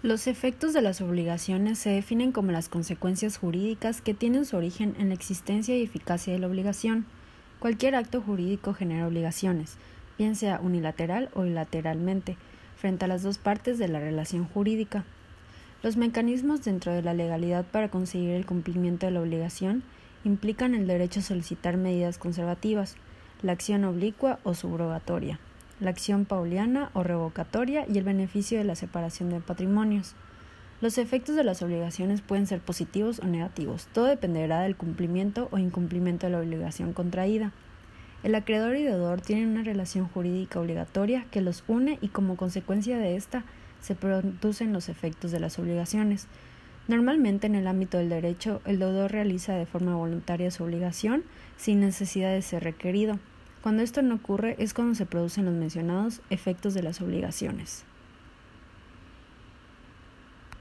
Los efectos de las obligaciones se definen como las consecuencias jurídicas que tienen su origen en la existencia y eficacia de la obligación. Cualquier acto jurídico genera obligaciones, bien sea unilateral o bilateralmente, frente a las dos partes de la relación jurídica. Los mecanismos dentro de la legalidad para conseguir el cumplimiento de la obligación implican el derecho a solicitar medidas conservativas, la acción oblicua o subrogatoria la acción pauliana o revocatoria y el beneficio de la separación de patrimonios. Los efectos de las obligaciones pueden ser positivos o negativos, todo dependerá del cumplimiento o incumplimiento de la obligación contraída. El acreedor y deudor tienen una relación jurídica obligatoria que los une y como consecuencia de esta se producen los efectos de las obligaciones. Normalmente en el ámbito del derecho el deudor realiza de forma voluntaria su obligación sin necesidad de ser requerido. Cuando esto no ocurre es cuando se producen los mencionados efectos de las obligaciones.